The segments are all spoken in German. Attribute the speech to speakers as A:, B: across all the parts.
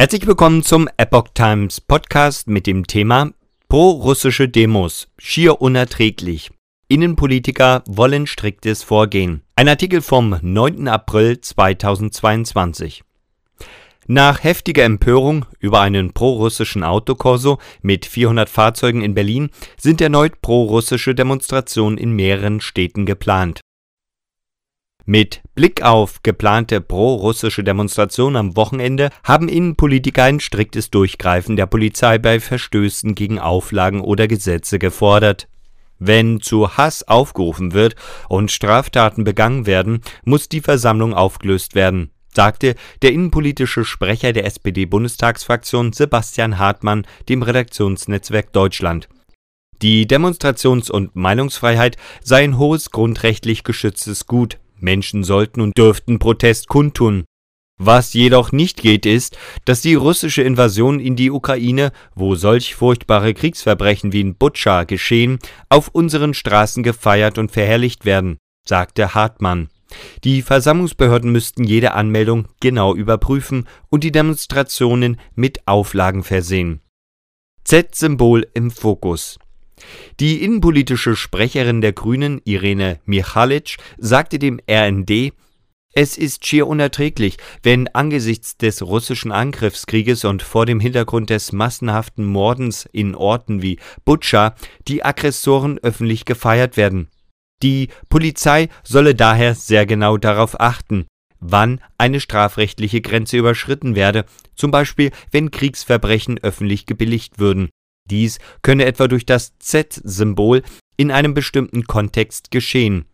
A: Herzlich willkommen zum Epoch Times Podcast mit dem Thema Pro-russische Demos, schier unerträglich. Innenpolitiker wollen striktes Vorgehen. Ein Artikel vom 9. April 2022. Nach heftiger Empörung über einen pro-russischen Autokorso mit 400 Fahrzeugen in Berlin sind erneut pro-russische Demonstrationen in mehreren Städten geplant. Mit Blick auf geplante pro-russische Demonstrationen am Wochenende haben Innenpolitiker ein striktes Durchgreifen der Polizei bei Verstößen gegen Auflagen oder Gesetze gefordert. Wenn zu Hass aufgerufen wird und Straftaten begangen werden, muss die Versammlung aufgelöst werden, sagte der innenpolitische Sprecher der SPD-Bundestagsfraktion Sebastian Hartmann dem Redaktionsnetzwerk Deutschland. Die Demonstrations- und Meinungsfreiheit sei ein hohes grundrechtlich geschütztes Gut, Menschen sollten und dürften Protest kundtun. Was jedoch nicht geht, ist, dass die russische Invasion in die Ukraine, wo solch furchtbare Kriegsverbrechen wie in Butscha geschehen, auf unseren Straßen gefeiert und verherrlicht werden, sagte Hartmann. Die Versammlungsbehörden müssten jede Anmeldung genau überprüfen und die Demonstrationen mit Auflagen versehen. Z-Symbol im Fokus. Die innenpolitische Sprecherin der Grünen, Irene Michalic, sagte dem RND, es ist schier unerträglich, wenn angesichts des russischen Angriffskrieges und vor dem Hintergrund des massenhaften Mordens in Orten wie Butscha die Aggressoren öffentlich gefeiert werden. Die Polizei solle daher sehr genau darauf achten, wann eine strafrechtliche Grenze überschritten werde, zum Beispiel wenn Kriegsverbrechen öffentlich gebilligt würden. Dies könne etwa durch das Z-Symbol in einem bestimmten Kontext geschehen.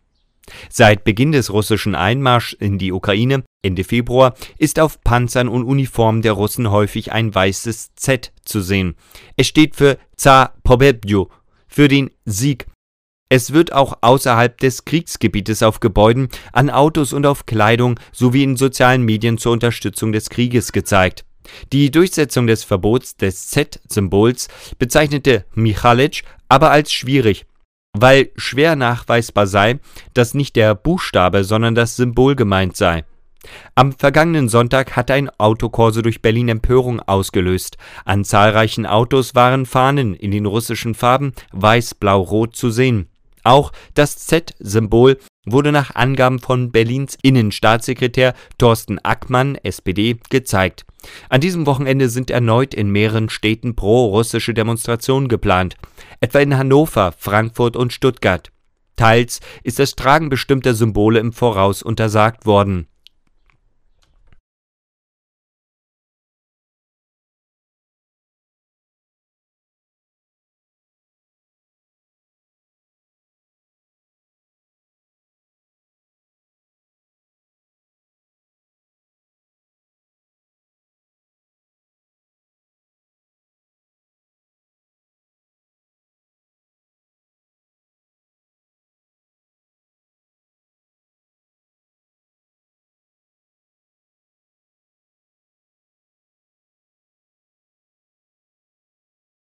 A: Seit Beginn des russischen Einmarschs in die Ukraine Ende Februar ist auf Panzern und Uniformen der Russen häufig ein weißes Z zu sehen. Es steht für Zar Pobedju, für den Sieg. Es wird auch außerhalb des Kriegsgebietes auf Gebäuden, an Autos und auf Kleidung sowie in sozialen Medien zur Unterstützung des Krieges gezeigt. Die Durchsetzung des Verbots des Z-Symbols bezeichnete Michalic aber als schwierig, weil schwer nachweisbar sei, dass nicht der Buchstabe, sondern das Symbol gemeint sei. Am vergangenen Sonntag hatte ein Autokorso durch Berlin Empörung ausgelöst. An zahlreichen Autos waren Fahnen in den russischen Farben weiß, blau, rot zu sehen. Auch das Z-Symbol wurde nach Angaben von Berlins Innenstaatssekretär Thorsten Ackmann, SPD, gezeigt. An diesem Wochenende sind erneut in mehreren Städten pro-russische Demonstrationen geplant, etwa in Hannover, Frankfurt und Stuttgart. Teils ist das Tragen bestimmter Symbole im Voraus untersagt worden